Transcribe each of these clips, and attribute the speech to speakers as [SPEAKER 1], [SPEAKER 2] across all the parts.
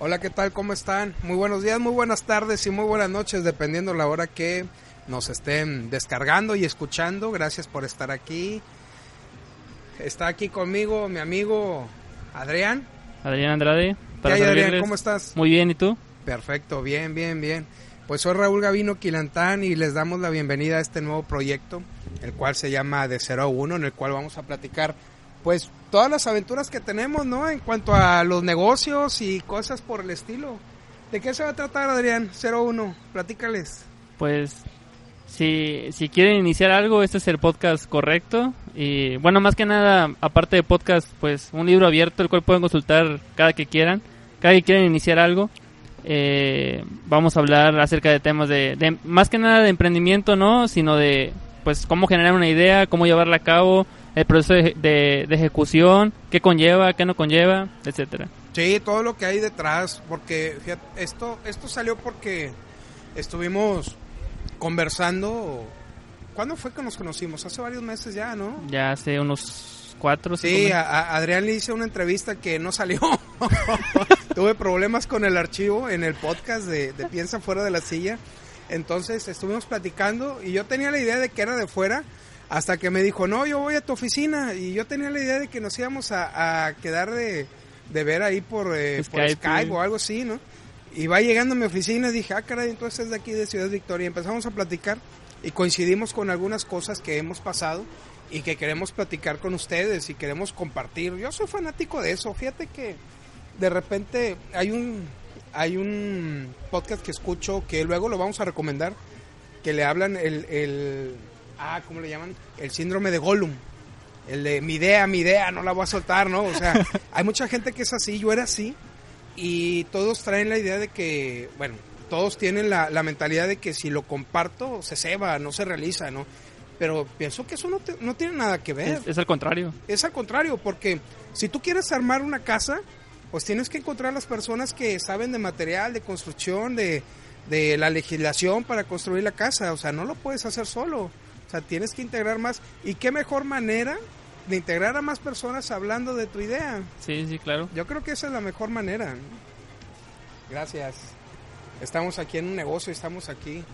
[SPEAKER 1] Hola, ¿qué tal? ¿Cómo están? Muy buenos días, muy buenas tardes y muy buenas noches, dependiendo la hora que nos estén descargando y escuchando. Gracias por estar aquí. Está aquí conmigo mi amigo Adrián.
[SPEAKER 2] Adrián Andrade.
[SPEAKER 1] ¿Qué hay, Adrián? ¿Cómo estás?
[SPEAKER 2] Muy bien, ¿y tú?
[SPEAKER 1] Perfecto, bien, bien, bien. Pues soy Raúl Gavino Quilantán y les damos la bienvenida a este nuevo proyecto, el cual se llama De 0 a 1, en el cual vamos a platicar pues todas las aventuras que tenemos, ¿no? En cuanto a los negocios y cosas por el estilo. ¿De qué se va a tratar, Adrián? 01, platícales.
[SPEAKER 2] Pues si, si quieren iniciar algo, este es el podcast correcto. Y bueno, más que nada, aparte de podcast, pues un libro abierto, el cual pueden consultar cada que quieran, cada que quieran iniciar algo. Eh, vamos a hablar acerca de temas de, de, más que nada de emprendimiento, ¿no? Sino de, pues, cómo generar una idea, cómo llevarla a cabo, el proceso de, de, de, ejecución, qué conlleva, qué no conlleva, etcétera.
[SPEAKER 1] Sí, todo lo que hay detrás, porque fíjate, esto, esto salió porque estuvimos conversando. ¿Cuándo fue que nos conocimos? Hace varios meses ya, ¿no?
[SPEAKER 2] Ya hace unos cuatro.
[SPEAKER 1] Sí, a, a Adrián le hice una entrevista que no salió. Tuve problemas con el archivo en el podcast de, de Piensa fuera de la silla. Entonces estuvimos platicando y yo tenía la idea de que era de fuera hasta que me dijo, no, yo voy a tu oficina. Y yo tenía la idea de que nos íbamos a, a quedar de, de, ver ahí por, eh, Skype, por Skype o algo así, ¿no? Y va llegando a mi oficina y dije, ah, caray, entonces es de aquí de Ciudad Victoria. Empezamos a platicar y coincidimos con algunas cosas que hemos pasado y que queremos platicar con ustedes y queremos compartir. Yo soy fanático de eso. Fíjate que de repente hay un, hay un podcast que escucho que luego lo vamos a recomendar, que le hablan el, el ah, ¿cómo le llaman? El síndrome de Gollum. El de mi idea, mi idea, no la voy a soltar, ¿no? O sea, hay mucha gente que es así, yo era así, y todos traen la idea de que, bueno, todos tienen la, la mentalidad de que si lo comparto se ceba, no se realiza, ¿no? Pero pienso que eso no, te, no tiene nada que ver.
[SPEAKER 2] Es, es al contrario.
[SPEAKER 1] Es al contrario, porque si tú quieres armar una casa, pues tienes que encontrar las personas que saben de material, de construcción, de, de la legislación para construir la casa. O sea, no lo puedes hacer solo. O sea, tienes que integrar más. ¿Y qué mejor manera de integrar a más personas hablando de tu idea?
[SPEAKER 2] Sí, sí, claro.
[SPEAKER 1] Yo creo que esa es la mejor manera. Gracias. Estamos aquí en un negocio, estamos aquí.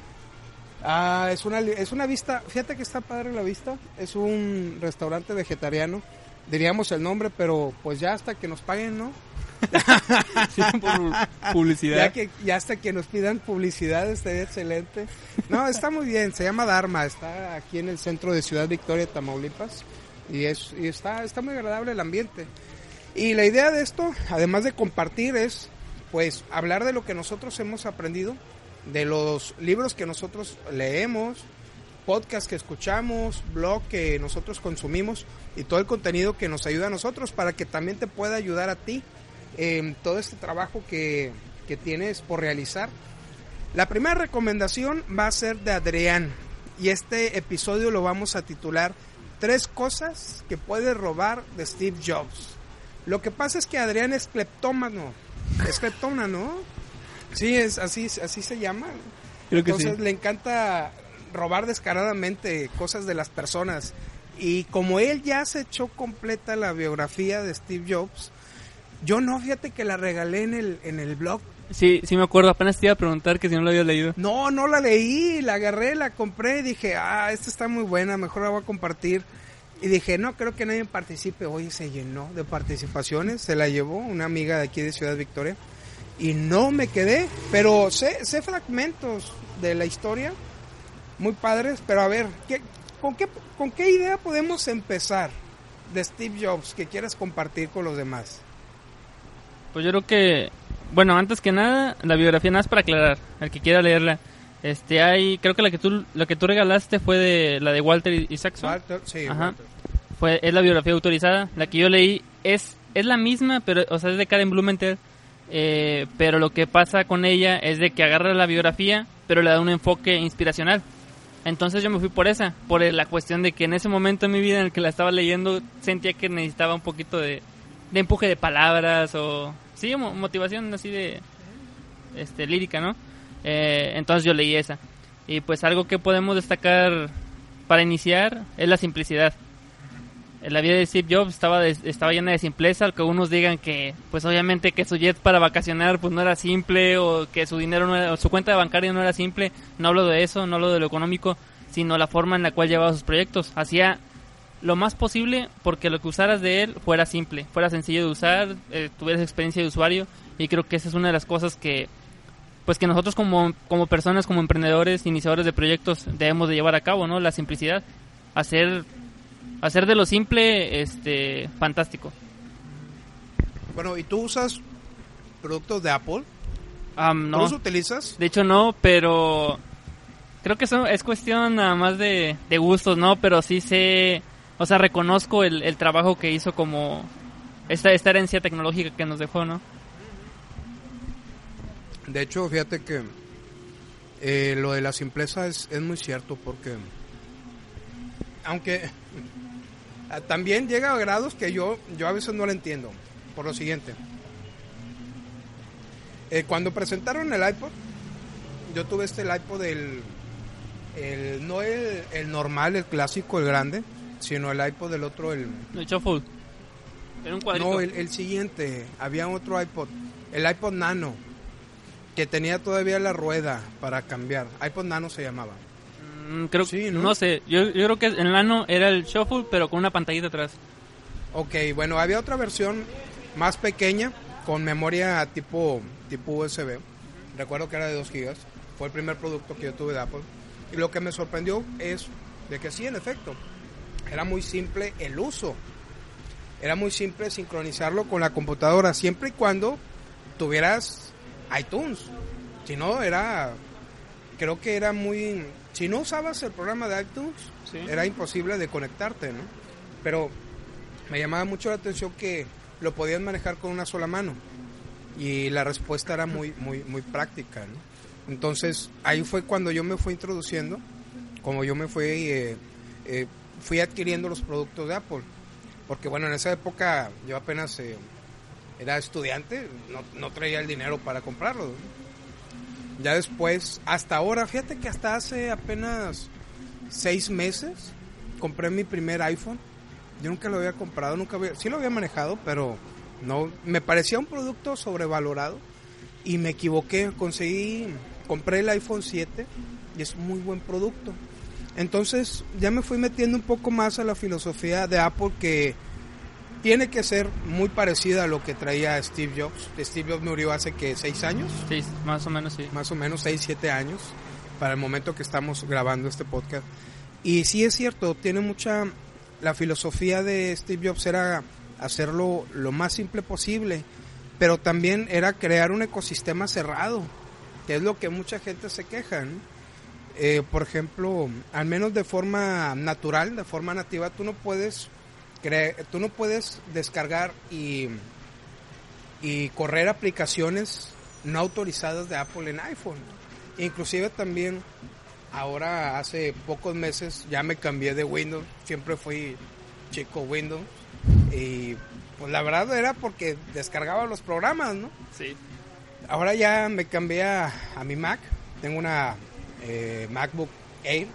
[SPEAKER 1] Ah, es una, es una vista, fíjate que está padre la vista. Es un restaurante vegetariano. Diríamos el nombre, pero pues ya hasta que nos paguen, ¿no?
[SPEAKER 2] publicidad.
[SPEAKER 1] Ya, que, ya hasta que nos pidan publicidad estaría excelente. No, está muy bien, se llama Dharma, está aquí en el centro de Ciudad Victoria, Tamaulipas, y, es, y está, está muy agradable el ambiente. Y la idea de esto, además de compartir, es pues hablar de lo que nosotros hemos aprendido, de los libros que nosotros leemos, podcast que escuchamos, blog que nosotros consumimos y todo el contenido que nos ayuda a nosotros para que también te pueda ayudar a ti en todo este trabajo que, que tienes por realizar. La primera recomendación va a ser de Adrián y este episodio lo vamos a titular Tres cosas que puedes robar de Steve Jobs. Lo que pasa es que Adrián es cleptómano, es cleptona, ¿no? Sí, es así, así se llama.
[SPEAKER 2] Creo que
[SPEAKER 1] Entonces
[SPEAKER 2] sí.
[SPEAKER 1] le encanta robar descaradamente cosas de las personas. Y como él ya se echó completa la biografía de Steve Jobs, yo no, fíjate que la regalé en el, en el blog.
[SPEAKER 2] Sí, sí me acuerdo, apenas te iba a preguntar que si no lo habías leído.
[SPEAKER 1] No, no la leí, la agarré, la compré y dije, ah, esta está muy buena, mejor la voy a compartir. Y dije, no, creo que nadie participe. Oye, se llenó de participaciones, se la llevó una amiga de aquí de Ciudad Victoria. Y no me quedé, pero sé, sé fragmentos de la historia, muy padres, pero a ver, ¿qué, con, qué, ¿con qué idea podemos empezar de Steve Jobs que quieras compartir con los demás?
[SPEAKER 2] Pues yo creo que, bueno, antes que nada, la biografía nada más para aclarar, al que quiera leerla. Este, hay, creo que la que tú, la que tú regalaste fue de la de Walter Isaacson.
[SPEAKER 1] Walter, sí,
[SPEAKER 2] Ajá.
[SPEAKER 1] Walter.
[SPEAKER 2] Fue, es la biografía autorizada. La que yo leí es, es la misma, pero, o sea, es de Karen Blumenthal. Eh, pero lo que pasa con ella es de que agarra la biografía, pero le da un enfoque inspiracional. Entonces yo me fui por esa, por la cuestión de que en ese momento en mi vida en el que la estaba leyendo sentía que necesitaba un poquito de, de empuje de palabras o sí, mo- motivación así de este lírica, ¿no? Eh, entonces yo leí esa. Y pues algo que podemos destacar para iniciar es la simplicidad. la vida de Steve Jobs estaba, de- estaba llena de simpleza, que unos digan que, pues obviamente que su jet para vacacionar pues no era simple, o que su dinero no era, o su cuenta bancaria no era simple, no hablo de eso, no hablo de lo económico, sino la forma en la cual llevaba sus proyectos. Hacía lo más posible porque lo que usaras de él fuera simple, fuera sencillo de usar, eh, tuvieras experiencia de usuario, y creo que esa es una de las cosas que pues que nosotros como, como personas, como emprendedores, iniciadores de proyectos debemos de llevar a cabo, ¿no? La simplicidad, hacer hacer de lo simple este fantástico.
[SPEAKER 1] Bueno, ¿y tú usas productos de Apple? ¿Tú
[SPEAKER 2] no,
[SPEAKER 1] los utilizas?
[SPEAKER 2] de hecho no, pero creo que eso es cuestión nada más de, de gustos, ¿no? Pero sí sé, o sea, reconozco el, el trabajo que hizo como esta, esta herencia tecnológica que nos dejó, ¿no?
[SPEAKER 1] De hecho, fíjate que eh, lo de la simpleza es, es muy cierto porque aunque ah, también llega a grados que yo, yo a veces no lo entiendo por lo siguiente. Eh, cuando presentaron el iPod, yo tuve este el iPod el, el no el, el normal, el clásico, el grande, sino el iPod del otro, el,
[SPEAKER 2] El shuffle. Era un cuadrito.
[SPEAKER 1] no, el, el siguiente, había otro iPod, el iPod Nano, que tenía todavía la rueda para cambiar. iPod Nano se llamaba.
[SPEAKER 2] Mm, creo
[SPEAKER 1] Sí,
[SPEAKER 2] ¿no?
[SPEAKER 1] ¿no?
[SPEAKER 2] sé, yo, yo creo que el nano era el shuffle pero con una pantallita atrás.
[SPEAKER 1] Ok, bueno, había otra versión más pequeña con memoria tipo, tipo USB. Recuerdo que era de 2 gigas. Fue el primer producto que yo tuve de Apple. Y lo que me sorprendió es de que sí, en efecto, era muy simple el uso. Era muy simple sincronizarlo con la computadora, siempre y cuando tuvieras iTunes. Si no, era. Creo que era muy. Si no usabas el programa de iTunes,
[SPEAKER 2] Sí.
[SPEAKER 1] era imposible de conectarte, ¿no? Pero me llamaba mucho la atención que lo podían manejar con una sola mano y la respuesta era muy muy muy práctica ¿no? entonces ahí fue cuando yo me fui introduciendo como yo me fui eh, eh, fui adquiriendo los productos de Apple porque bueno en esa época yo apenas eh, era estudiante no, no traía el dinero para comprarlos ¿no? ya después hasta ahora fíjate que hasta hace apenas seis meses compré mi primer iPhone yo nunca lo había comprado, nunca había, sí lo había manejado, pero no, me parecía un producto sobrevalorado y me equivoqué, conseguí, compré el iPhone 7 y es muy buen producto. Entonces ya me fui metiendo un poco más a la filosofía de Apple que tiene que ser muy parecida a lo que traía Steve Jobs. Steve Jobs murió hace que seis años,
[SPEAKER 2] Sí, más o menos sí.
[SPEAKER 1] más o menos 6, 7 años, para el momento que estamos grabando este podcast. Y sí es cierto, tiene mucha... La filosofía de Steve Jobs era hacerlo lo más simple posible, pero también era crear un ecosistema cerrado, que es lo que mucha gente se queja. ¿no? Eh, por ejemplo, al menos de forma natural, de forma nativa, tú no puedes, tú no puedes descargar y, y correr aplicaciones no autorizadas de Apple en iPhone. Inclusive también ahora hace pocos meses ya me cambié de Windows, siempre fui chico Windows y pues la verdad era porque descargaba los programas, ¿no?
[SPEAKER 2] Sí.
[SPEAKER 1] Ahora ya me cambié a, a mi Mac, tengo una eh, MacBook Air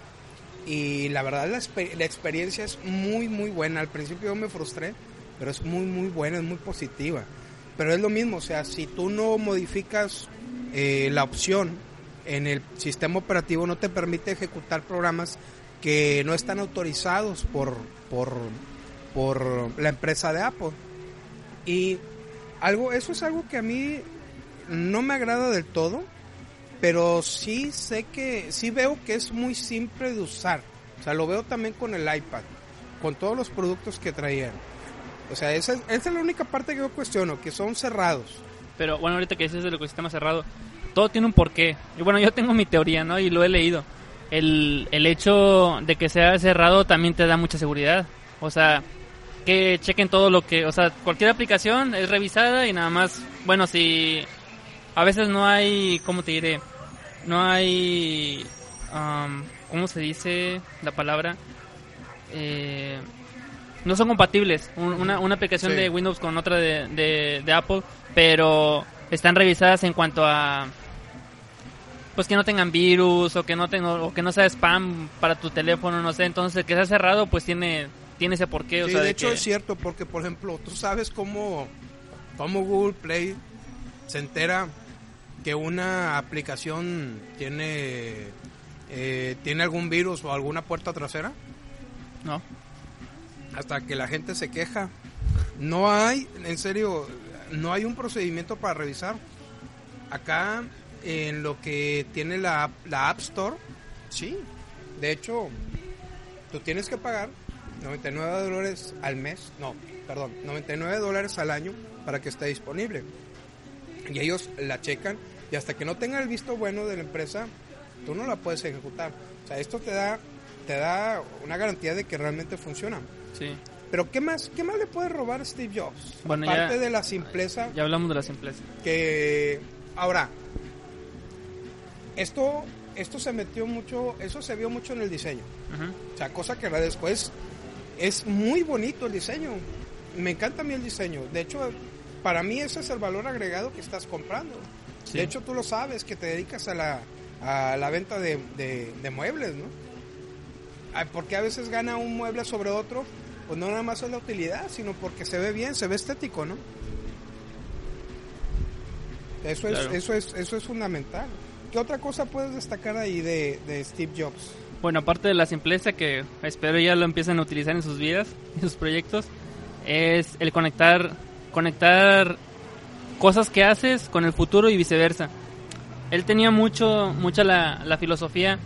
[SPEAKER 1] y la verdad la, la experiencia es muy muy buena. Al principio yo me frustré, pero es muy muy buena, es muy positiva. Pero es lo mismo, o sea, si tú no modificas eh, la opción en el sistema operativo no te permite ejecutar programas que no están autorizados por, por, por la empresa de Apple. Y algo, eso es algo que a mí no me agrada del todo, pero sí sé que, sí veo que es muy simple de usar. O sea, lo veo también con el iPad, con todos los productos que traían. O sea, esa, es- esa es la única parte que yo cuestiono, que son cerrados.
[SPEAKER 2] Pero bueno, ahorita que dices del ecosistema cerrado, todo tiene un porqué. Y bueno, yo tengo mi teoría, ¿no? Y lo he leído. El, el hecho de que sea cerrado también te da mucha seguridad. O sea, que chequen todo lo que... O sea, cualquier aplicación es revisada y nada más... Bueno, si... A veces no hay... ¿Cómo te diré? No hay... am, ¿Cómo se dice la palabra? Eh, no son compatibles Un- una, una aplicación
[SPEAKER 1] Sí.
[SPEAKER 2] de Windows con otra de, de, de Apple, pero están revisadas en cuanto a pues que no tengan virus o que no tenga, o que no sea spam para tu teléfono, no sé, entonces el que sea cerrado pues tiene tiene ese porqué. O
[SPEAKER 1] Sí,
[SPEAKER 2] sea,
[SPEAKER 1] de,
[SPEAKER 2] de
[SPEAKER 1] hecho
[SPEAKER 2] que-
[SPEAKER 1] es cierto, porque por ejemplo, tú sabes cómo, cómo Google Play se entera que una aplicación tiene, eh, tiene algún virus o alguna puerta trasera,
[SPEAKER 2] ¿no?
[SPEAKER 1] hasta que la gente se queja. No hay, en serio, no hay un procedimiento para revisar. Acá, en lo que tiene la, app- la App Store, sí. De hecho, tú tienes que pagar 99 dólares al mes, no, perdón, 99 dólares al año para que esté disponible. Y ellos la checan y hasta que no tenga el visto bueno de la empresa, tú no la puedes ejecutar. O sea, esto te da, te da una garantía de que realmente funciona.
[SPEAKER 2] Sí.
[SPEAKER 1] Pero ¿qué más, qué más le puede robar Steve Jobs?
[SPEAKER 2] Bueno, ya-
[SPEAKER 1] Aparte de la simpleza
[SPEAKER 2] Ya hablamos de la simpleza.
[SPEAKER 1] que ahora esto esto se metió mucho, eso se vio mucho en el diseño.
[SPEAKER 2] Ujú.
[SPEAKER 1] O sea, cosa que después es muy bonito el diseño. Me encanta a mí el diseño. De hecho, para mí ese es el valor agregado que estás comprando.
[SPEAKER 2] Sí.
[SPEAKER 1] De hecho, tú lo sabes, que te dedicas a la, a la venta de, de- de muebles, ¿no? Porque a veces gana un mueble sobre otro, pues no nada más es la utilidad, sino porque se ve bien, se ve estético, ¿no? Eso es,
[SPEAKER 2] Claro.
[SPEAKER 1] eso es, eso es fundamental. ¿Qué otra cosa puedes destacar ahí de, de Steve Jobs?
[SPEAKER 2] Bueno, aparte de la simpleza que espero ya lo empiecen a utilizar en sus vidas, en sus proyectos, es el conectar, conectar cosas que haces con el futuro y viceversa. Él tenía mucho, mucha la, la filosofía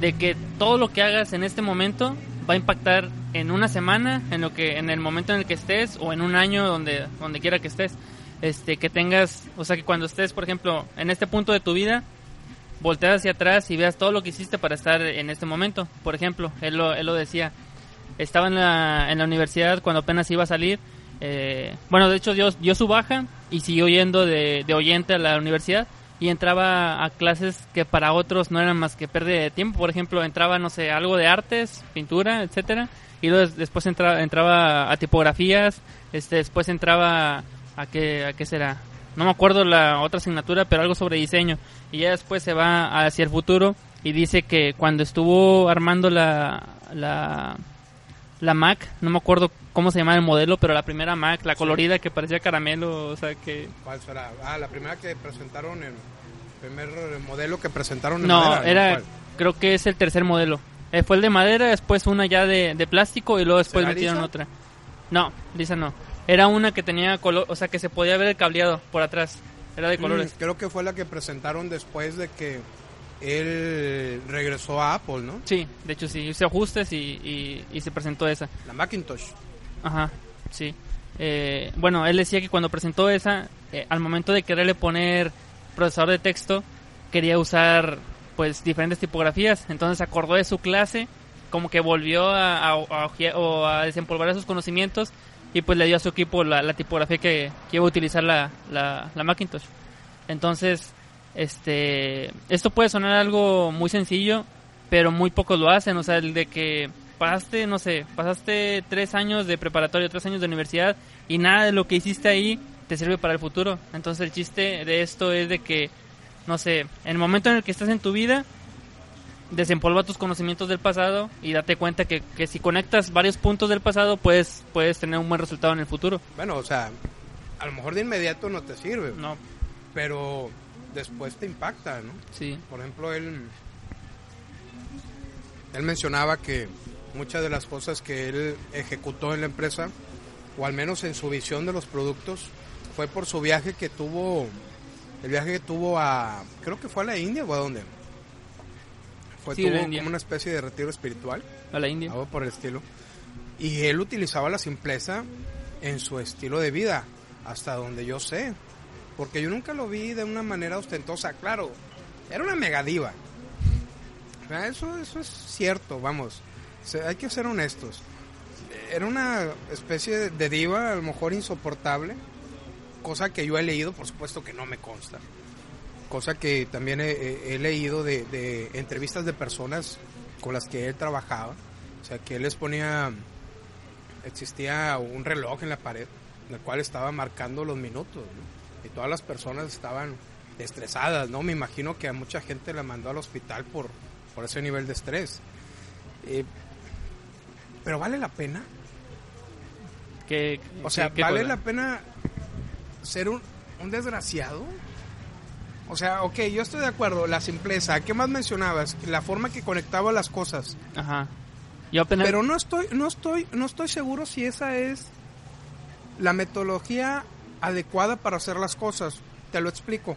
[SPEAKER 2] de que todo lo que hagas en este momento va a impactar en una semana, en lo que, en el momento en el que estés o en un año donde, donde quiera que estés. Este, que tengas, o sea que cuando estés, por ejemplo, en este punto de tu vida, volteas hacia atrás y veas todo lo que hiciste para estar en este momento. Por ejemplo, él lo, él lo decía, estaba en la, en la universidad cuando apenas iba a salir. Eh, bueno, de hecho dio, dio su baja y siguió yendo de, oyente a la universidad y entraba a clases que para otros no eran más que pérdida de tiempo. Por ejemplo, entraba, no sé, algo de artes, pintura, etcétera, y luego des- después entra- entraba a tipografías, este, después entraba a qué, a qué será, no me acuerdo la otra asignatura, pero algo sobre diseño. Y ya después se va hacia el futuro y dice que cuando estuvo armando la, la Mac, no me acuerdo cómo se llamaba el modelo, pero la primera Mac, la colorida que parecía caramelo, o sea que...
[SPEAKER 1] ¿Cuál será? Ah, la primera que presentaron, el primer modelo que presentaron en
[SPEAKER 2] No,
[SPEAKER 1] madera,
[SPEAKER 2] era,
[SPEAKER 1] ¿Cuál?
[SPEAKER 2] creo que es el tercer modelo. Eh, fue el de madera, después una ya de, de plástico y luego después
[SPEAKER 1] ¿Será
[SPEAKER 2] metieron
[SPEAKER 1] lisa?
[SPEAKER 2] otra. No, lisa no. Era una que tenía color, o sea que se podía ver el cableado por atrás. Era de colores.
[SPEAKER 1] Mm, creo que fue la que presentaron después de que él regresó a Apple, ¿no?
[SPEAKER 2] Sí, de hecho sí, hizo ajustes y, y, y se presentó esa.
[SPEAKER 1] La Macintosh.
[SPEAKER 2] Ajá, sí. Eh, bueno, él decía que cuando presentó esa, eh, al momento de quererle poner procesador de texto, quería usar pues diferentes tipografías. Entonces acordó de su clase, como que volvió a, a, desempolvar sus conocimientos y pues le dio a su equipo la, la tipografía que, que iba a utilizar la, la, la Macintosh. Entonces, este, esto puede sonar algo muy sencillo, pero muy pocos lo hacen. O sea, el de que pasaste, no sé, pasaste tres años de preparatoria, tres años de universidad y nada de lo que hiciste ahí te sirve para el futuro. Entonces, el chiste de esto es de que, no sé, en el momento en el que estás en tu vida, desempolva tus conocimientos del pasado y date cuenta que, que si conectas varios puntos del pasado, puedes, puedes tener un buen resultado en el futuro.
[SPEAKER 1] Bueno, o sea, a lo mejor de inmediato no te sirve,
[SPEAKER 2] No,
[SPEAKER 1] pero después te impacta, ¿no?
[SPEAKER 2] sí,
[SPEAKER 1] Por ejemplo, él, él mencionaba que muchas de las cosas que él ejecutó en la empresa, o al menos en su visión de los productos, fue por su viaje que tuvo, el viaje que tuvo a, creo que fue a la India o a dónde. Fue
[SPEAKER 2] Sí,
[SPEAKER 1] tuvo como una especie de retiro espiritual,
[SPEAKER 2] a la India.
[SPEAKER 1] algo por el estilo. Y él utilizaba la simpleza en su estilo de vida, hasta donde yo sé. Porque yo nunca lo vi de una manera ostentosa. Claro, era una megadiva. Eso, eso es cierto, vamos. Hay que ser honestos. Era una especie de- diva, a lo mejor insoportable. Cosa que yo he leído, por supuesto que no me consta. Cosa que también he- he leído de, de entrevistas de personas con las que él trabajaba. O sea, que él les ponía, existía un reloj en la pared, en el cual estaba marcando los minutos, ¿no? Y todas las personas estaban estresadas, ¿no? Me imagino que a mucha gente la mandó al hospital por, por ese nivel de estrés. Eh, pero vale la pena.
[SPEAKER 2] ¿Qué,
[SPEAKER 1] O sea,
[SPEAKER 2] qué-
[SPEAKER 1] ¿vale la pena ser un, un desgraciado? O sea, ok, yo estoy de acuerdo, la simpleza. ¿Qué más mencionabas? La forma que conectaba las cosas.
[SPEAKER 2] Ajá. Yo apenas...
[SPEAKER 1] Pero no estoy, no estoy, no estoy seguro si esa es la metodología adecuada para hacer las cosas. Te lo explico.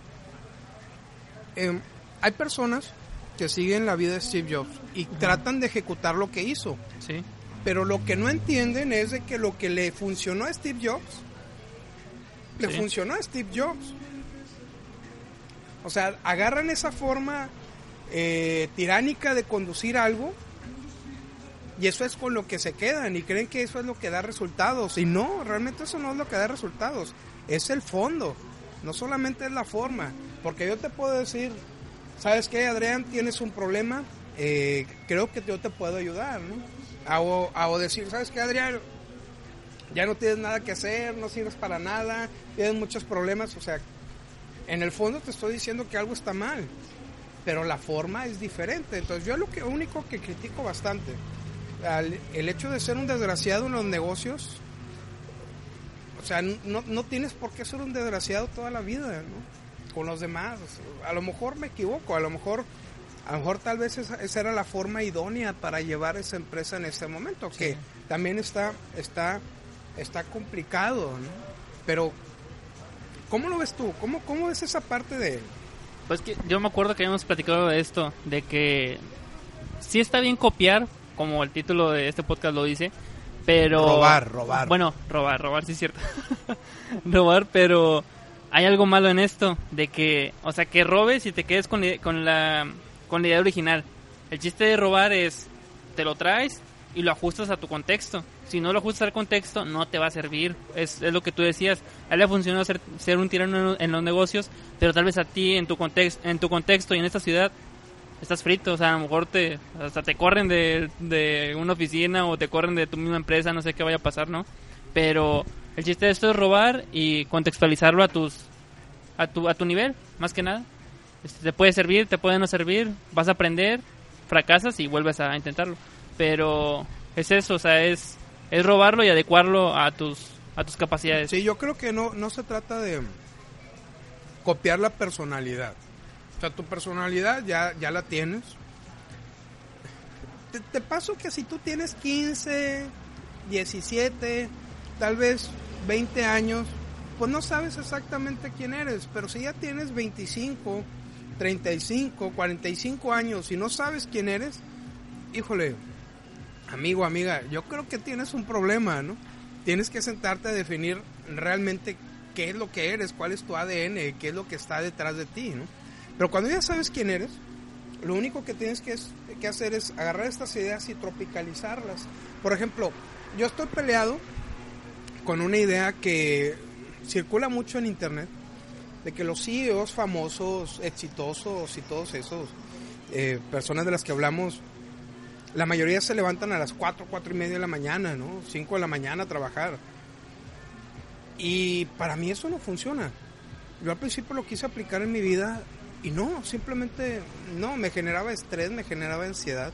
[SPEAKER 1] Em, hay personas que siguen la vida de Steve Jobs y tratan de ejecutar lo que hizo.
[SPEAKER 2] Sí.
[SPEAKER 1] Pero lo que no entienden es de que lo que le funcionó a Steve Jobs, le
[SPEAKER 2] Sí.
[SPEAKER 1] funcionó a Steve Jobs. O sea, agarran esa forma eh, tiránica de conducir algo y eso es con lo que se quedan y creen que eso es lo que da resultados. Y no, realmente eso no es lo que da resultados. Es el fondo, no solamente es la forma. Porque yo te puedo decir, ¿sabes qué, Adrián? Tienes un problema, eh, creo que yo te puedo ayudar, ¿no? O, o decir, ¿sabes qué, Adrián? Ya no tienes nada que hacer, no sirves para nada, tienes muchos problemas, o sea, en el fondo te estoy diciendo que algo está mal, pero la forma es diferente. Entonces yo lo que único que critico bastante, el hecho de ser un desgraciado en los negocios, sea, no, no tienes por qué ser un desgraciado toda la vida, ¿no? Con los demás. A lo mejor me equivoco, a lo mejor, a lo mejor tal vez esa, esa era la forma idónea para llevar esa empresa en este momento, que también está, está, está complicado, ¿no? Pero, ¿cómo lo ves tú? ¿Cómo, cómo ves esa parte de él?
[SPEAKER 2] Pues que yo me acuerdo que habíamos platicado de esto, de que sí está bien copiar, como el título de este podcast lo dice, pero...
[SPEAKER 1] Robar, robar.
[SPEAKER 2] Bueno, robar, robar, sí es cierto. robar, pero hay algo malo en esto, de que, o sea, que robes y te quedes con, con, la, con la idea original. El chiste de robar es, te lo traes y lo ajustas a tu contexto. Si no lo ajustas al contexto, no te va a servir. Es, es lo que tú decías. A él le funcionó ser, ser un tirano en, en los negocios, pero tal vez a ti, en tu, context, en tu contexto y en esta ciudad, estás frito. O sea, a lo mejor te, hasta te corren de, de una oficina o te corren de tu misma empresa, no sé qué vaya a pasar, ¿no? Pero el chiste de esto es robar y contextualizarlo a tus a tu, a tu nivel, más que nada. Este, te puede servir, te puede no servir, vas a aprender, fracasas y vuelves a intentarlo. Pero es eso, o sea, es, es robarlo y adecuarlo a tus, a tus capacidades.
[SPEAKER 1] Sí, yo creo que no, no se trata de copiar la personalidad. O sea, tu personalidad ya, ya la tienes. Te, te paso que si tú tienes 15, 17, tal vez 20 años, pues no sabes exactamente quién eres, pero si ya tienes 25, 35, 45 años y no sabes quién eres, híjole, amigo, amiga, yo creo que tienes un problema, ¿no? Tienes que sentarte a definir realmente qué es lo que eres, cuál es tu ADN, qué es lo que está detrás de ti, ¿no? Pero cuando ya sabes quién eres, lo único que tienes que, es- que hacer es agarrar estas ideas y tropicalizarlas. Por ejemplo, yo estoy peleado con una idea que circula mucho en internet, de que los CEOs famosos, exitosos y todos esos eh, personas de las que hablamos, la mayoría se levantan a las 4, 4 y media de la mañana, ¿no? 5 de la mañana a trabajar. Y para mí eso no funciona. Yo al principio lo quise aplicar en mi vida y no, simplemente no, me generaba estrés, me generaba ansiedad.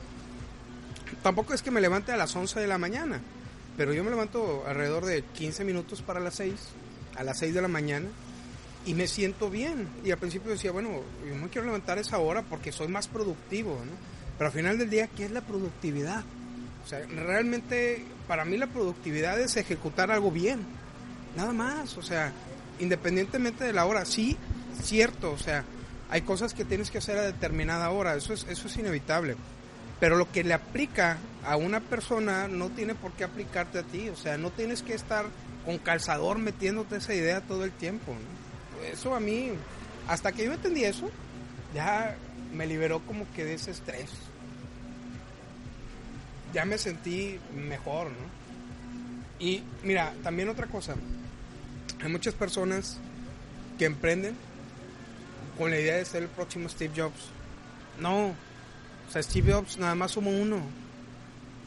[SPEAKER 1] Tampoco es que me levante a las 11 de la mañana, pero yo me levanto alrededor de 15 minutos para las 6, a las 6 de la mañana, y me siento bien. Y al principio decía, bueno, yo me quiero levantar esa hora porque soy más productivo, ¿no? Pero al final del día, ¿qué es la productividad? O sea, realmente para mí la productividad es ejecutar algo bien, nada más, o sea, independientemente de la hora, sí, cierto, o sea, hay cosas que tienes que hacer a determinada hora, eso es, eso es inevitable. Pero lo que le aplica a una persona no tiene por qué aplicarte a ti, o sea, no tienes que estar con calzador metiéndote esa idea todo el tiempo. Eso a mí, hasta que yo entendí eso, ya me liberó como que de ese estrés. Ya me sentí mejor, ¿no? Y mira, también otra cosa, hay muchas personas que emprenden con la idea de ser el próximo Steve Jobs. No, o sea, Steve Jobs nada más somos uno.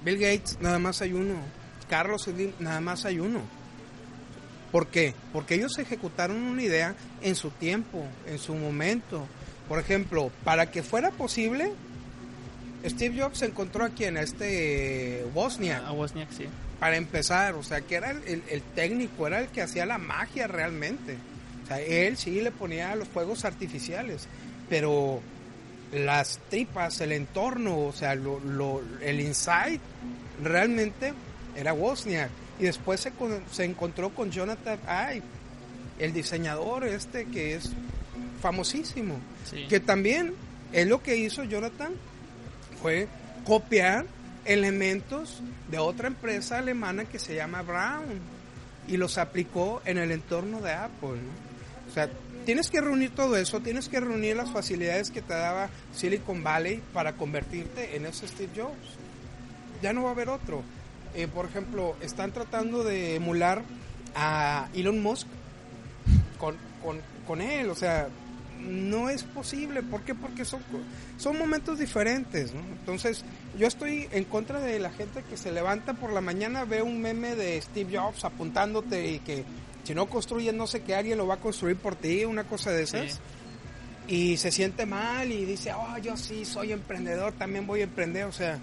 [SPEAKER 1] Bill Gates nada más hay uno. Carlos Slim nada más hay uno. ¿Por qué? Porque ellos ejecutaron una idea en su tiempo, en su momento. Por ejemplo, para que fuera posible, Steve Jobs encontró a quien, a este Wozniak.
[SPEAKER 2] A Wozniak, sí.
[SPEAKER 1] Para empezar, o sea, que era el, el, técnico, era el que hacía la magia realmente. O sea, él sí le ponía los fuegos artificiales, pero las tripas, el entorno, o sea, lo, lo, el insight realmente era Wozniak. Y después se, se encontró con Jonathan Ive, el diseñador este que es famosísimo. Que también es lo que hizo Jonathan fue copiar elementos de otra empresa alemana que se llama Brown y los aplicó en el entorno de Apple. Sea, tienes que reunir todo eso, tienes que reunir las facilidades que te daba Silicon Valley para convertirte en ese Steve Jobs. Ya no va a haber otro. Eh, por ejemplo, están tratando de emular a Elon Musk con, con, con él, o sea, no es posible. ¿Por qué? Porque son, son momentos diferentes. Entonces, yo estoy en contra de la gente que se levanta por la mañana, ve un meme de Steve Jobs apuntándote y que si no construyes, no sé qué, alguien lo va a construir por ti, una cosa de esas. Y se siente mal y dice, oh, yo sí soy emprendedor, también voy a emprender. O sea,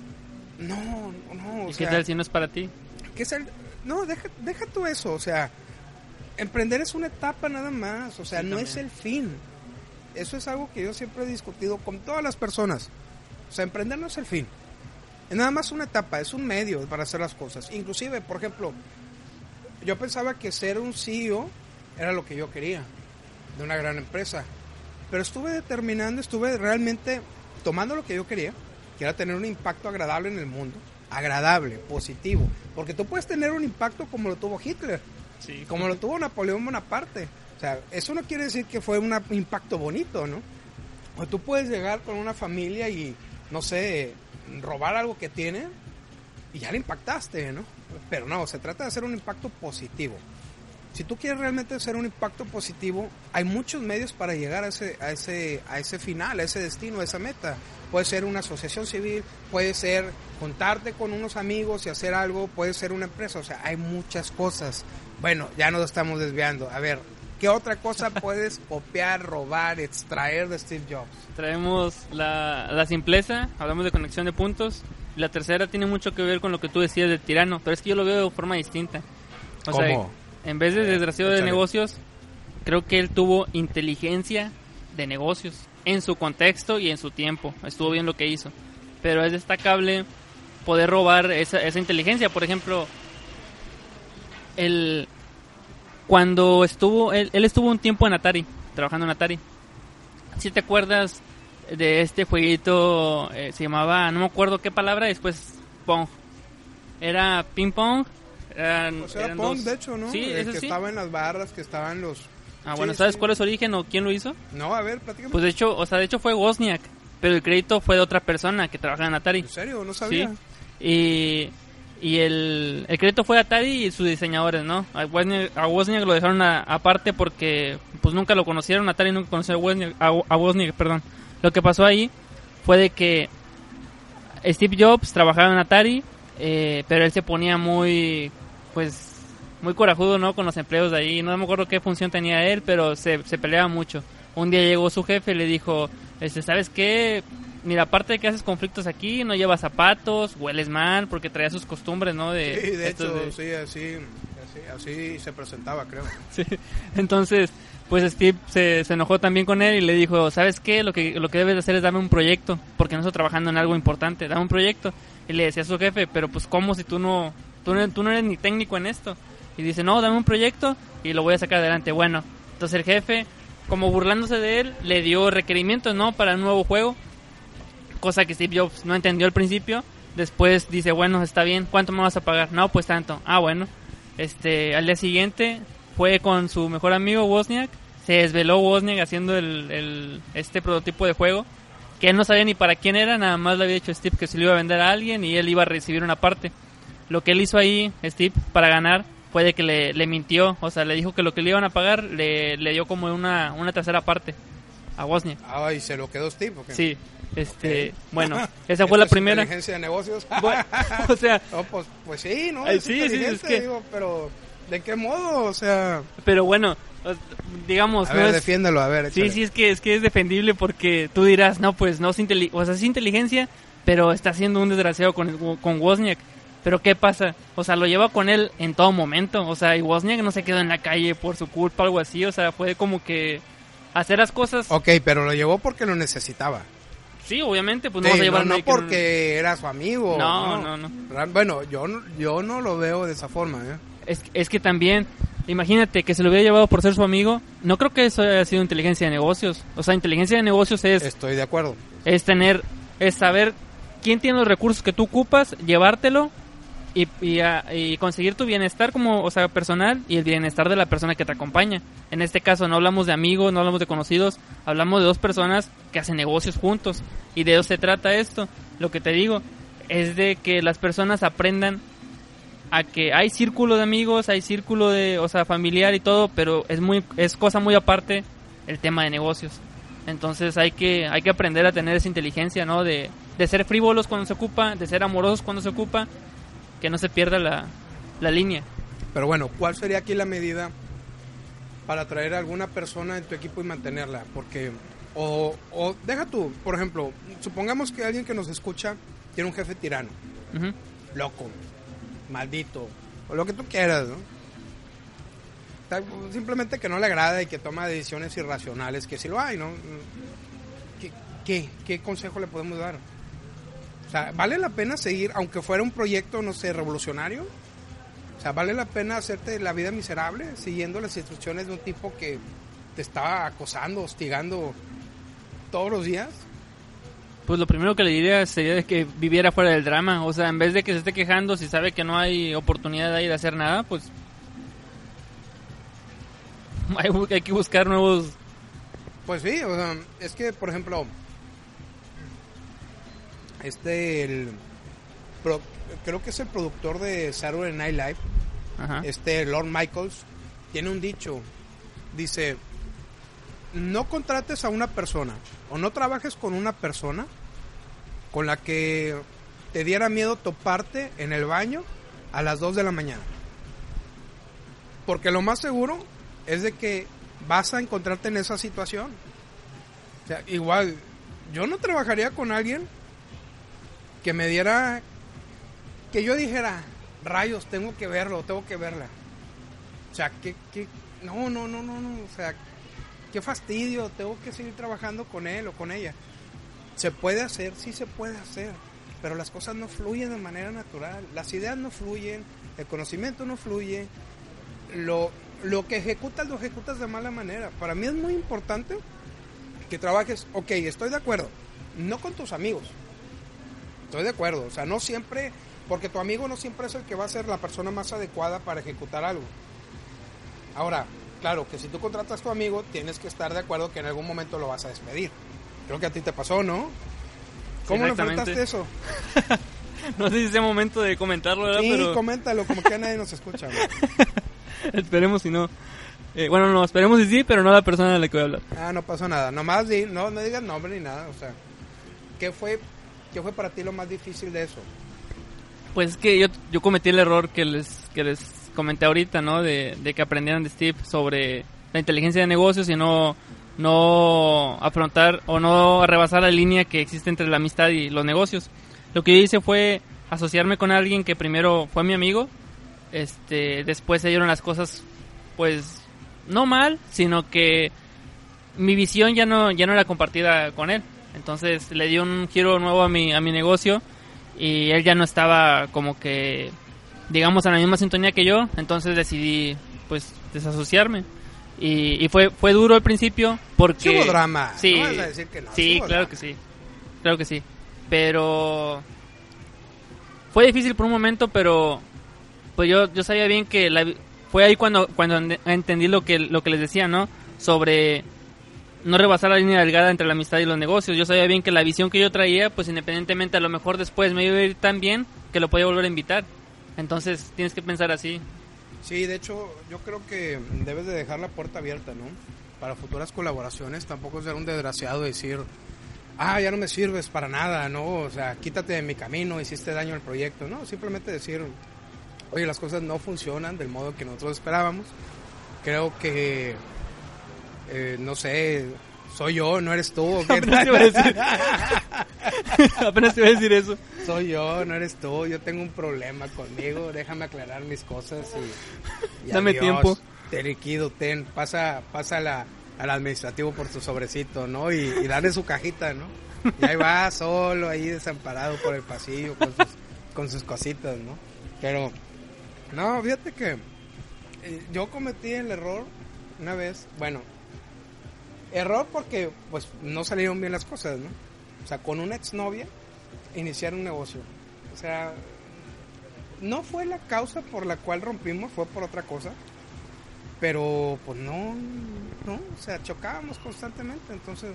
[SPEAKER 1] no, no.
[SPEAKER 2] ¿Y qué tal si no es para ti?
[SPEAKER 1] ¿qué el, no, deja, deja tú eso. O sea, emprender es una etapa nada más. O sea, no es el fin. Eso es algo que yo siempre he discutido con todas las personas. O sea, emprender no es el fin. Es nada más una etapa, es un medio para hacer las cosas. Inclusive, por ejemplo, yo pensaba que ser un CEO era lo que yo quería de una gran empresa. Pero estuve determinando, estuve realmente tomando lo que yo quería, que era tener un impacto agradable en el mundo. Agradable, positivo. Porque tú puedes tener un impacto como lo tuvo Hitler, como lo tuvo Napoleón Bonaparte o sea, eso no quiere decir que fue un impacto bonito, ¿no? O tú puedes llegar con una familia y, no sé, robar algo que tiene y ya le impactaste, ¿no? Pero no, se trata de hacer un impacto positivo. Si tú quieres realmente hacer un impacto positivo, hay muchos medios para llegar a ese, a ese, a ese final, a ese destino, a esa meta. Puede ser una asociación civil, puede ser juntarte con unos amigos y hacer algo, puede ser una empresa, o sea, hay muchas cosas. Bueno, ya nos estamos desviando. A ver, ¿Qué otra cosa puedes copiar, robar, extraer de Steve Jobs?
[SPEAKER 2] Traemos la, la simpleza, hablamos de conexión de puntos. La tercera tiene mucho que ver con lo que tú decías del tirano, pero es que yo lo veo de forma distinta. O
[SPEAKER 1] ¿Cómo? Sea,
[SPEAKER 2] en vez de desgraciado de negocios, creo que él tuvo inteligencia de negocios en su contexto y en su tiempo. Estuvo bien lo que hizo. Pero es destacable poder robar esa, esa inteligencia. Por ejemplo, el, cuando estuvo, él, estuvo un tiempo en Atari, trabajando en Atari. Si te acuerdas de este jueguito, eh, se llamaba, no me acuerdo qué palabra, después Pong. Era ping pong.
[SPEAKER 1] Eran, o sea, Pong, de hecho, ¿no?
[SPEAKER 2] Sí,
[SPEAKER 1] que estaba en las barras, que estaban los...
[SPEAKER 2] Ah, bueno, ¿sabes cuál es su origen o quién lo hizo?
[SPEAKER 1] No, a ver, platícame.
[SPEAKER 2] Pues de hecho, o sea, de hecho fue Wozniak, pero el crédito fue de otra persona que trabajaba en Atari.
[SPEAKER 1] ¿En serio? No sabía.
[SPEAKER 2] Sí. Y y el, el crédito fue Atari y sus diseñadores, ¿no? A Wozniak, lo dejaron aparte porque pues nunca lo conocieron, Atari nunca conoció a Wozniak, a, Wozniak, perdón. Lo que pasó ahí fue de que Steve Jobs trabajaba en Atari, eh, pero él se ponía muy, pues, muy corajudo, ¿no? Con los empleos de ahí. No me acuerdo qué función tenía él, pero se, se peleaba mucho. Un día llegó su jefe y le dijo, este, ¿sabes qué? mira, aparte de que haces conflictos aquí, no llevas zapatos, hueles mal, porque traía sus costumbres, ¿no?
[SPEAKER 1] De, sí, de hecho, sí, así, así, se presentaba, creo.
[SPEAKER 2] sí, entonces, pues Steve se, enojó también con él y le dijo, ¿sabes qué? Lo que, lo que debes de hacer es darme un proyecto, porque no estoy trabajando en algo importante, dame un proyecto. Y le decía a su jefe, pero pues ¿cómo si tú no, tú no, tú no eres ni técnico en esto? Y dice, no, dame un proyecto y lo voy a sacar adelante. Bueno, entonces el jefe, como burlándose de él, le dio requerimientos, ¿no? Para un nuevo juego cosa que Steve Jobs no entendió al principio. Después dice, bueno, está bien, ¿cuánto me vas a pagar? No, pues tanto. Ah, bueno. Este, al día siguiente fue con su mejor amigo Wozniak. Se desveló Wozniak haciendo el, este prototipo de juego. Que él no sabía ni para quién era, nada más le había dicho Steve que se lo iba a vender a alguien y él iba a recibir una parte. Lo que él hizo ahí, Steve, para ganar, fue de que le, mintió. O sea, le dijo que lo que le iban a pagar le, le dio como una, una tercera parte a Wozniak.
[SPEAKER 1] Ah, y se lo quedó Steve, ¿o
[SPEAKER 2] Sí. Este, bueno, esa fue la primera.
[SPEAKER 1] Inteligencia de negocios.
[SPEAKER 2] o sea,
[SPEAKER 1] pues, pues, sí, ¿no?
[SPEAKER 2] sí, sí, es que...
[SPEAKER 1] digo, pero ¿de qué modo? O sea,
[SPEAKER 2] pero bueno, digamos,
[SPEAKER 1] a ver, defiéndelo, a ver.
[SPEAKER 2] Sí, sí, es que es que es defendible porque tú dirás, no, pues no es inteligencia, o sea, es inteligencia, pero está siendo un desgraciado con, con Wozniak. Pero ¿qué pasa? O sea, lo lleva con él en todo momento. O sea, y Wozniak no se quedó en la calle por su culpa o algo así. O sea, fue como que hacer las cosas.
[SPEAKER 1] Ok, pero lo llevó porque lo necesitaba.
[SPEAKER 2] Sí, obviamente, pues
[SPEAKER 1] Sí,
[SPEAKER 2] no llevar
[SPEAKER 1] no, no porque era su amigo.
[SPEAKER 2] No, no, no.
[SPEAKER 1] Bueno, yo, no- yo no lo veo de esa forma, ¿eh?
[SPEAKER 2] Es, es que también, imagínate que se lo hubiera llevado por ser su amigo. No creo que eso haya sido inteligencia de negocios. O sea, inteligencia de negocios es,
[SPEAKER 1] Estoy de acuerdo.
[SPEAKER 2] es tener, es saber quién tiene los recursos que tú ocupas, llevártelo y, y, a- y conseguir tu bienestar como, o sea, personal y el bienestar de la persona que te acompaña. En este caso no hablamos de amigos, no hablamos de conocidos, hablamos de dos personas que hacen negocios juntos. Y de eso se trata esto. Lo que te digo es de que las personas aprendan a que hay círculo de amigos, hay círculo de, o sea, familiar y todo, pero es muy es cosa muy aparte el tema de negocios. Entonces hay que hay que aprender a tener esa inteligencia, ¿no? De, de ser frívolos cuando se ocupa, de ser amorosos cuando se ocupa, que no se pierda la, la línea.
[SPEAKER 1] Pero bueno, ¿cuál sería aquí la medida para traer a alguna persona en tu equipo y mantenerla? Porque, o, o deja tú, por ejemplo, supongamos que alguien que nos escucha tiene un jefe tirano, loco, maldito, o lo que tú quieras, ¿no? Simplemente que no le agrada y que toma decisiones irracionales, que sí lo hay, ¿no? ¿Qué, qué, consejo le podemos dar? O sea, ¿vale la pena seguir, aunque fuera un proyecto, no sé, revolucionario? O sea, ¿vale la pena hacerte la vida miserable siguiendo las instrucciones de un tipo que te está acosando, hostigando todos los días?
[SPEAKER 2] Pues lo primero que le diría sería de que viviera fuera del drama. O sea, en vez de que se esté quejando, si sabe que no hay oportunidad ahí de hacer nada, pues. Hay, hay que buscar nuevos.
[SPEAKER 1] Pues sí, o sea, es que, por ejemplo, este, el, pro- creo que es el productor de Saturday Night Live,
[SPEAKER 2] Ajá.
[SPEAKER 1] este Lord Michaels, tiene un dicho, dice, no contrates a una persona o no trabajes con una persona con la que te diera miedo toparte en el baño a las 2 de la mañana. Porque lo más seguro es de que vas a encontrarte en esa situación. O sea, igual, yo no trabajaría con alguien que me diera, que yo dijera, rayos, tengo que verlo, tengo que verla. O sea, que, que, no, no, no, no, no, o sea, qué fastidio, tengo que seguir trabajando con él o con ella. Se puede hacer, sí se puede hacer, pero las cosas no fluyen de manera natural, las ideas no fluyen, el conocimiento no fluye, lo, lo que ejecutas lo ejecutas de mala manera. Para mí es muy importante que trabajes, ok, estoy de acuerdo, no con tus amigos, estoy de acuerdo, o sea, no siempre, porque tu amigo no siempre es el que va a ser la persona más adecuada para ejecutar algo. Ahora, claro, que si tú contratas a tu amigo, tienes que estar de acuerdo que en algún momento lo vas a despedir. Creo que a ti te pasó, ¿no? ¿Cómo lo enfrentaste eso?
[SPEAKER 2] No sé si es el momento de comentarlo, ¿verdad?
[SPEAKER 1] Sí,
[SPEAKER 2] Pero
[SPEAKER 1] coméntalo, como que nadie nos escucha.
[SPEAKER 2] esperemos si no. Eh, bueno, no, esperemos si sí, pero no la persona de la que voy a hablar.
[SPEAKER 1] Ah, no pasó nada. Nomás di, no, no digas nombre ni nada. O sea, ¿qué fue, ¿qué fue para ti lo más difícil de eso?
[SPEAKER 2] Pues es que yo, yo cometí el error que les, que les comenté ahorita, ¿no? De, que aprendieran de Steve sobre la inteligencia de negocios y no, no afrontar o no rebasar la línea que existe entre la amistad y los negocios. Lo que yo hice fue asociarme con alguien que primero fue mi amigo, este, después se dieron las cosas, pues, no mal, sino que mi visión ya no, ya no era compartida con él. Entonces le di un giro nuevo a mi, a mi negocio y él ya no estaba como que digamos en la misma sintonía que yo entonces decidí pues desasociarme y, y fue fue duro al principio porque
[SPEAKER 1] Sí hubo drama,
[SPEAKER 2] sí
[SPEAKER 1] no vas a decir que no, sí
[SPEAKER 2] claro
[SPEAKER 1] drama.
[SPEAKER 2] que sí claro que sí pero fue difícil por un momento pero pues yo yo sabía bien que la, fue ahí cuando cuando entendí lo que lo que les decía no sobre no rebasar la línea delgada entre la amistad y los negocios. Yo sabía bien que la visión que yo traía, pues independientemente a lo mejor después me iba a ir tan bien que lo podía volver a invitar. Entonces tienes que pensar así.
[SPEAKER 1] Sí, de hecho, yo creo que debes de dejar la puerta abierta, ¿no? Para futuras colaboraciones, tampoco ser un desgraciado decir, ah, ya no me sirves para nada, ¿no? O sea, quítate de mi camino, hiciste daño al proyecto, ¿no? Simplemente decir, oye, las cosas no funcionan del modo que nosotros esperábamos. Creo que, eh, no sé, soy yo, no eres tú.
[SPEAKER 2] Apenas te iba a decir. Apenas te iba a decir eso.
[SPEAKER 1] Soy yo, no eres tú. Yo tengo un problema conmigo. Déjame aclarar mis cosas y. y
[SPEAKER 2] Dame
[SPEAKER 1] adiós.
[SPEAKER 2] tiempo.
[SPEAKER 1] Te liquido, ten. Pasa, pasa la, al administrativo por tu sobrecito, ¿no? Y, y dale su cajita, ¿no? Y ahí va solo, ahí desamparado por el pasillo con sus, con sus cositas, ¿no? Pero, no, fíjate que eh, yo cometí el error una vez, bueno, error porque pues no salieron bien las cosas, ¿no? O sea, con una exnovia iniciar un negocio. O sea, no fue la causa por la cual rompimos, fue por otra cosa. Pero pues no, no, o sea, chocábamos constantemente, entonces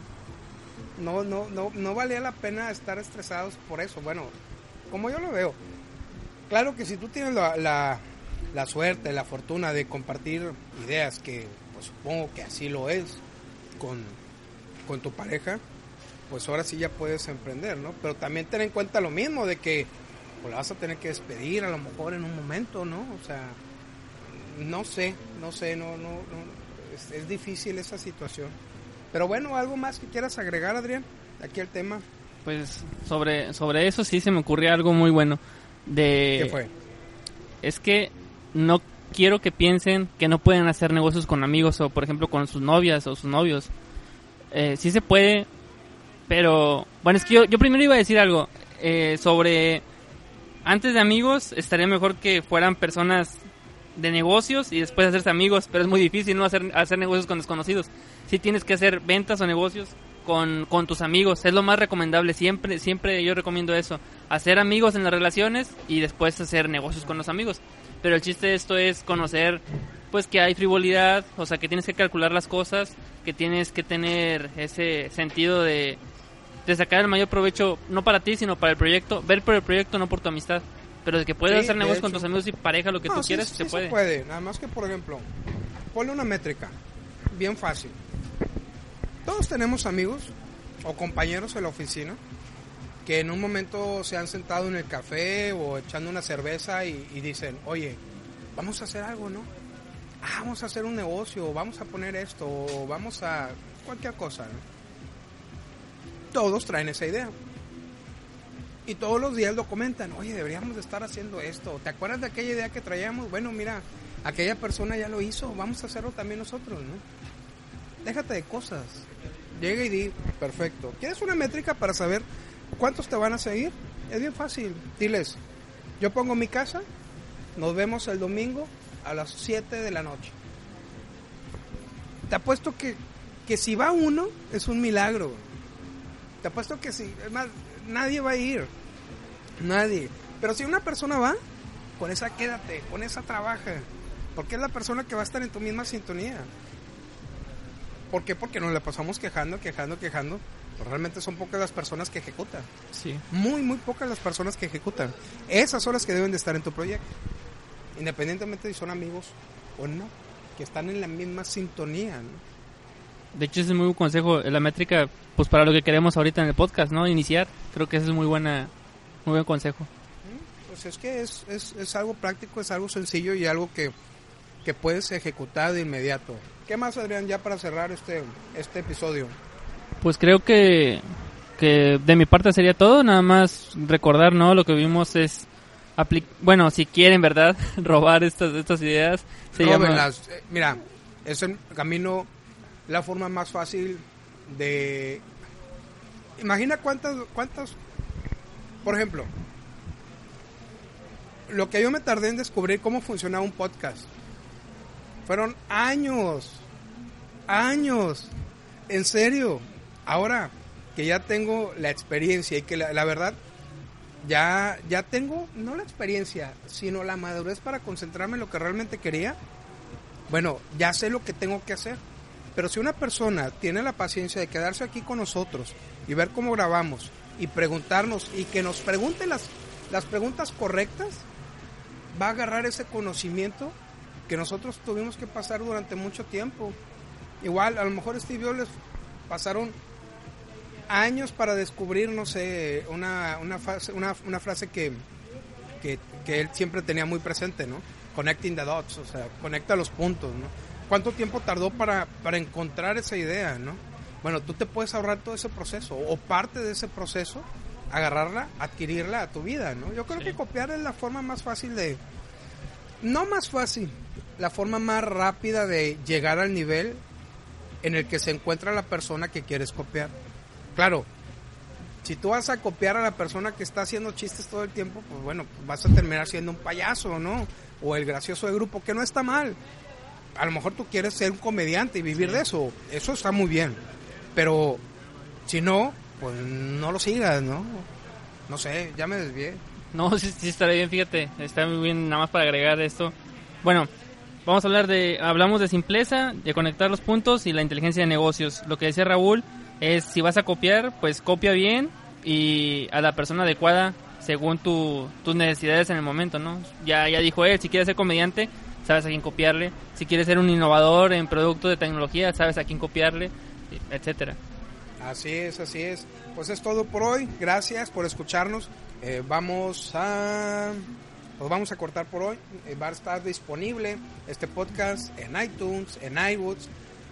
[SPEAKER 1] no, no, no, no valía la pena estar estresados por eso. Bueno, como yo lo veo, claro que si tú tienes la, la, la suerte, la fortuna de compartir ideas, que pues, supongo que así lo es con, con tu pareja, pues ahora sí ya puedes emprender, ¿no? Pero también ten en cuenta lo mismo, de que pues, la vas a tener que despedir a lo mejor en un momento, ¿no? O sea, no sé, no sé, no, no, no es, es difícil esa situación. Pero bueno, algo más que quieras agregar, Adrián, aquí el tema.
[SPEAKER 2] Pues sobre, sobre eso sí se me ocurrió algo muy bueno. De,
[SPEAKER 1] ¿Qué fue?
[SPEAKER 2] Es que no quiero que piensen que no pueden hacer negocios con amigos o por ejemplo con sus novias o sus novios. Eh, sí se puede, pero bueno, es que yo, yo primero iba a decir algo eh, sobre antes de amigos estaría mejor que fueran personas de negocios y después hacerse amigos, pero es muy difícil no hacer, hacer negocios con desconocidos. Si tienes que hacer ventas o negocios con, con tus amigos, es lo más recomendable, siempre, siempre yo recomiendo eso, hacer amigos en las relaciones y después hacer negocios con los amigos. Pero el chiste de esto es conocer pues que hay frivolidad, o sea que tienes que calcular las cosas, que tienes que tener ese sentido de, de sacar el mayor provecho, no para ti, sino para el proyecto, ver por el proyecto, no por tu amistad. Pero de que puedes
[SPEAKER 1] Sí,
[SPEAKER 2] hacer negocios con tus amigos y pareja, lo que
[SPEAKER 1] No,
[SPEAKER 2] tú
[SPEAKER 1] sí,
[SPEAKER 2] quieras,
[SPEAKER 1] sí
[SPEAKER 2] se puede.
[SPEAKER 1] Se puede, nada más que por ejemplo, ponle una métrica, bien fácil. Todos tenemos amigos o compañeros en la oficina que en un momento se han sentado en el café o echando una cerveza y, y dicen, oye, vamos a hacer algo, ¿no? Ah, vamos a hacer un negocio, vamos a poner esto, o vamos a cualquier cosa, ¿no? Todos traen esa idea. Y todos los días lo comentan, oye, deberíamos de estar haciendo esto. ¿Te acuerdas de aquella idea que traíamos? Bueno, mira, aquella persona ya lo hizo, vamos a hacerlo también nosotros, ¿no? Déjate de cosas. Llega y di, perfecto. ¿Quieres una métrica para saber cuántos te van a seguir? Es bien fácil. Diles, yo pongo mi casa, nos vemos el domingo a las 7 de la noche. Te apuesto que, que si va uno, es un milagro. Te apuesto que si, es más, nadie va a ir. Nadie. Pero si una persona va, con esa quédate, con esa trabaja. Porque es la persona que va a estar en tu misma sintonía. ¿Por qué? Porque nos la pasamos quejando, quejando, quejando. Pero realmente son pocas las personas que ejecutan.
[SPEAKER 2] Sí.
[SPEAKER 1] Muy, muy pocas las personas que ejecutan. Esas son las que deben de estar en tu proyecto. Independientemente si son amigos o no. Que están en la misma sintonía. ¿no?
[SPEAKER 2] De hecho, ese es muy buen consejo. La métrica, pues para lo que queremos ahorita en el podcast, ¿no? Iniciar. Creo que ese es muy buena, muy buen consejo.
[SPEAKER 1] Pues es que es, es, es algo práctico, es algo sencillo y algo que, que puedes ejecutar de inmediato. ¿Qué más, Adrián, ya para cerrar este, este episodio?
[SPEAKER 2] Pues creo que, que de mi parte sería todo. Nada más recordar, ¿no? Lo que vimos es. Bueno, si quieren, ¿verdad? Robar estas, estas ideas. Se llama-.
[SPEAKER 1] Eh, Mira, es el camino, la forma más fácil de... Imagina cuántas, cuántas, por ejemplo, lo que yo me tardé en descubrir cómo funcionaba un podcast. Fueron años, años, en serio. Ahora que ya tengo la experiencia y que la, verdad ya, ya tengo, no la experiencia, sino la madurez para concentrarme en lo que realmente quería, bueno, ya sé lo que tengo que hacer. Pero si una persona tiene la paciencia de quedarse aquí con nosotros y ver cómo grabamos y preguntarnos y que nos pregunte las, las preguntas correctas, va a agarrar ese conocimiento que nosotros tuvimos que pasar durante mucho tiempo. Igual, a lo mejor Steve Jobs les pasaron años para descubrir, no sé, una, una, frase, una, una frase que, que, que él siempre tenía muy presente, ¿no? Connecting the dots, o sea, conecta los puntos, ¿no? ¿Cuánto tiempo tardó para, para encontrar esa idea, ¿no? Bueno, tú te puedes ahorrar todo ese proceso o parte de ese proceso, agarrarla, adquirirla a tu vida, ¿no? Yo creo
[SPEAKER 2] Sí.
[SPEAKER 1] que copiar es la forma más fácil de... No más fácil, la forma más rápida de llegar al nivel en el que se encuentra la persona que quieres copiar. Claro, si tú vas a copiar a la persona que está haciendo chistes todo el tiempo, pues bueno, vas a terminar siendo un payaso, ¿no? O el gracioso de grupo, que no está mal. A lo mejor tú quieres ser un comediante y vivir de eso. Eso está muy bien. Pero si no, pues no lo sigas, ¿no? No sé, ya me desvié.
[SPEAKER 2] No, sí, sí bien, fíjate, está muy bien nada más para agregar esto. Bueno, vamos a hablar de, hablamos de simpleza, de conectar los puntos y la inteligencia de negocios. Lo que decía Raúl es, si vas a copiar, pues copia bien y a la persona adecuada según tu, tus necesidades en el momento, ¿no? Ya, ya dijo él, si quieres ser comediante, sabes a quién copiarle. Si quieres ser un innovador en productos de tecnología, sabes a quién copiarle, etcétera.
[SPEAKER 1] Así es, así es. Pues es todo por hoy. Gracias por escucharnos. Eh, vamos a pues vamos a cortar por hoy. Eh, va a estar disponible este podcast en iTunes, en iBooks.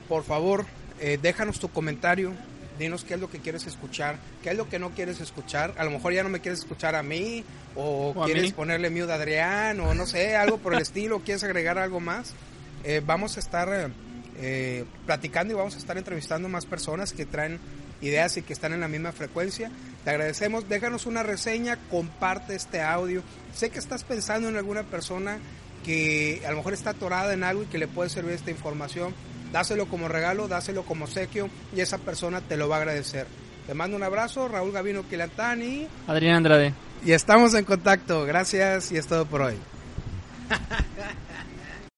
[SPEAKER 1] Por favor, eh, déjanos tu comentario. Dinos qué es lo que quieres escuchar, qué es lo que no quieres escuchar. A lo mejor ya no me quieres escuchar a mí, o, quieres ponerle mute a Adrián, o no sé, algo por el estilo. ¿Quieres agregar algo más? Eh, vamos a estar eh, platicando y vamos a estar entrevistando más personas que traen ideas y que están en la misma frecuencia. Te agradecemos, déjanos una reseña, comparte este audio. Sé que estás pensando en alguna persona que a lo mejor está atorada en algo y que le puede servir esta información. Dáselo como regalo, dáselo como obsequio y esa persona te lo va a agradecer. Te mando un abrazo, Raúl Gavino Quilantani
[SPEAKER 2] Adrián Andrade.
[SPEAKER 1] y estamos en contacto. Gracias y es todo por hoy.